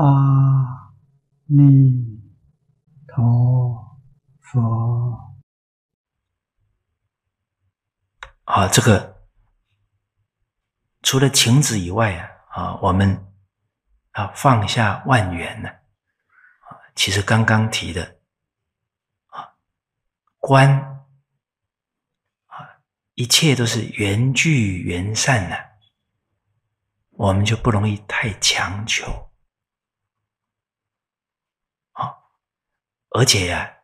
阿弥陀佛。啊，这个除了情子以外啊，啊，我们啊放下万缘呢，啊，其实刚刚提的啊，观啊，一切都是缘聚缘散呢，我们就不容易太强求啊，而且呀，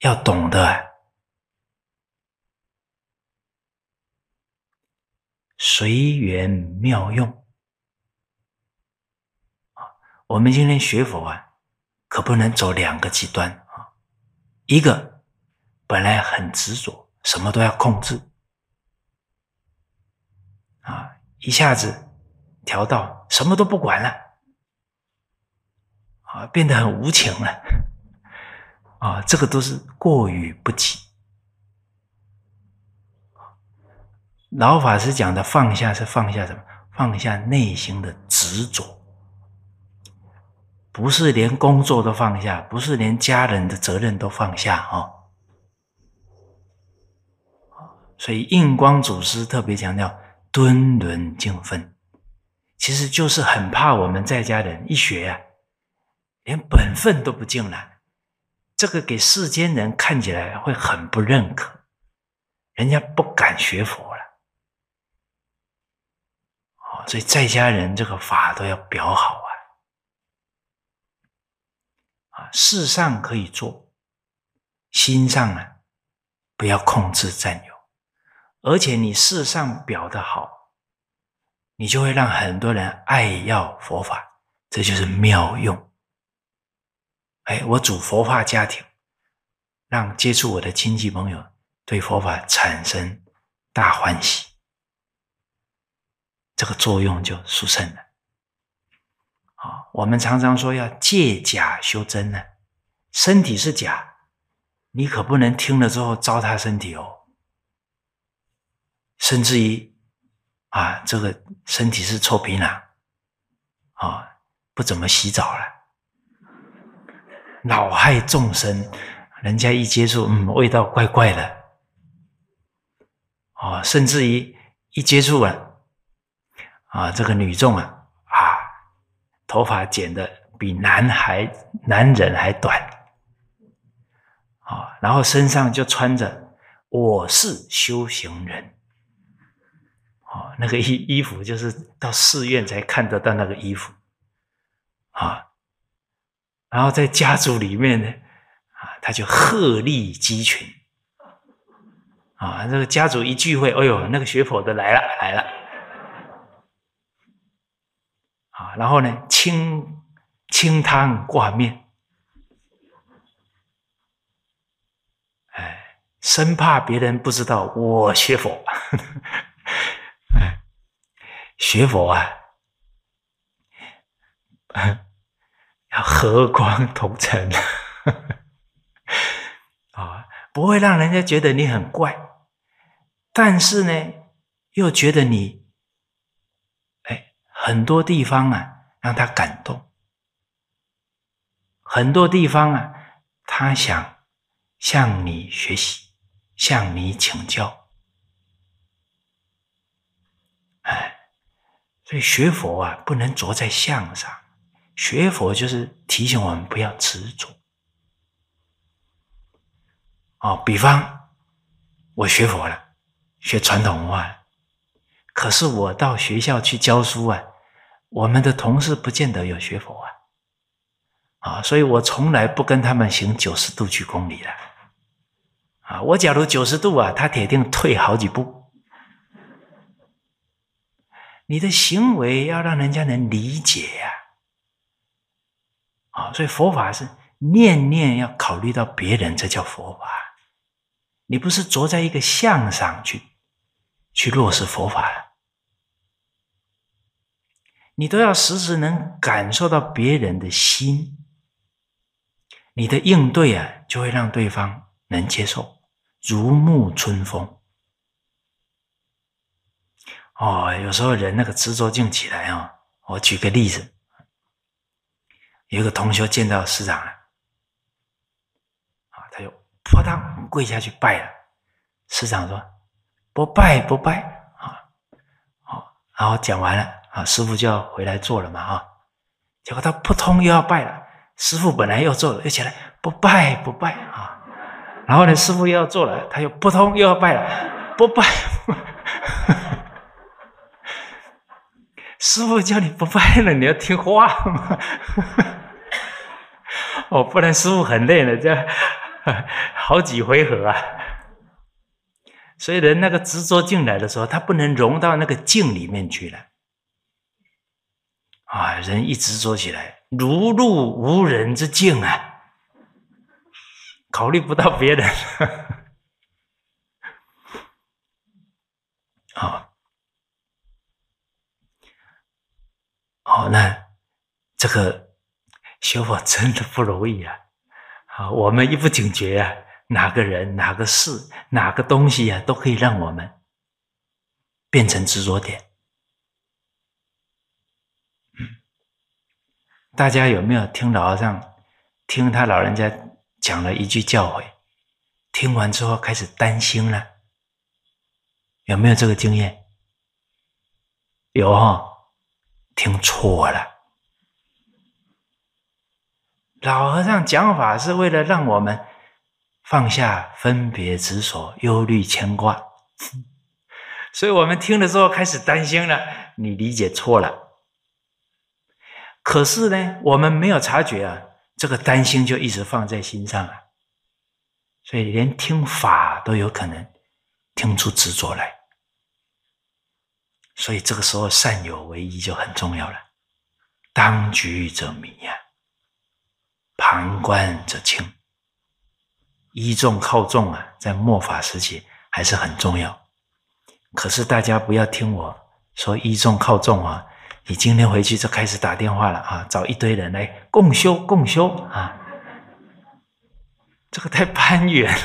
要懂得。随缘妙用啊！我们今天学佛啊，可不能走两个极端啊。一个本来很执着，什么都要控制啊，一下子调到什么都不管了啊，变得很无情了啊，这个都是过于不及。老法师讲的放下是放下什么？放下内心的执着，不是连工作都放下，不是连家人的责任都放下啊！所以印光祖师特别强调敦伦敬分，其实就是很怕我们在家人一学啊，连本分都不敬了，这个给世间人看起来会很不认可，人家不敢学佛了。哦。所以在家人这个法都要表好啊，啊，事上可以做，心上呢不要控制占有，而且你事上表的好，你就会让很多人爱要佛法，这就是妙用。哎，我主佛化家庭，让接触我的亲戚朋友对佛法产生大欢喜。这个作用就殊胜了啊！我们常常说要借假修真呢，身体是假，你可不能听了之后糟蹋身体哦。甚至于啊，这个身体是臭皮囊啊，不怎么洗澡了，恼害众生，人家一接触，嗯，味道怪怪的。啊，甚至于一接触啊。啊，这个女众啊，啊，头发剪的比男孩、男人还短，啊，然后身上就穿着“我是修行人”，啊，那个衣衣服就是到寺院才看得到那个衣服，啊，然后在家族里面呢，啊，他就鹤立鸡群，啊，这个家族一聚会，哎呦，那个学佛的来了，来了。啊，然后呢，清清汤挂面，哎，生怕别人不知道我学佛，哎，学佛啊，和光同尘，啊，不会让人家觉得你很怪，但是呢，又觉得你。哎很多地方啊，让他感动；很多地方啊，他想向你学习，向你请教。哎，所以学佛啊，不能着在相上。学佛就是提醒我们不要执着。哦，比方我学佛了，学传统文化，可是我到学校去教书啊。我们的同事不见得有学佛啊，啊，所以我从来不跟他们行九十度鞠躬礼的，啊，我假如九十度啊，他铁定退好几步。你的行为要让人家能理解呀，啊所以佛法是念念要考虑到别人，这叫佛法。你不是着在一个相上去，去落实佛法了。你都要时时能感受到别人的心，你的应对啊，就会让对方能接受，如沐春风。哦，有时候人那个执着劲起来啊，我举个例子，有个同学见到师长了，啊，他就扑当跪下去拜了。师长说：“不拜不拜啊！”好，然后讲完了啊，师傅就要回来做了嘛啊。结果他扑通又要拜了，师傅本来要做了，又起来不拜不拜啊。然后呢，师傅又要做了，他又扑通又要拜了，不拜。师傅叫你不拜了，你要听话吗？哦，不然师傅很累了，这 好几回合啊。所以人那个执着进来的时候，他不能融到那个境里面去了。啊，人一执着起来，如入无人之境啊，考虑不到别人。好，好，那这个学佛真的不容易啊！好，我们一不警觉啊，哪个人、哪个事、哪个东西啊，都可以让我们变成执着点。大家有没有听老和尚听他老人家讲了一句教诲？听完之后开始担心了，有没有这个经验？有哈，听错了。老和尚讲法是为了让我们放下分别执着、忧虑牵挂，所以我们听了之后开始担心了。你理解错了。可是呢，我们没有察觉啊，这个担心就一直放在心上啊，所以连听法都有可能听出执着来。所以这个时候善有为一就很重要了。当局者迷呀，旁观者清。依众靠众啊，在末法时期还是很重要。可是大家不要听我说依众靠众啊。你今天回去就开始打电话了啊，找一堆人来共修共修啊，这个太攀缘。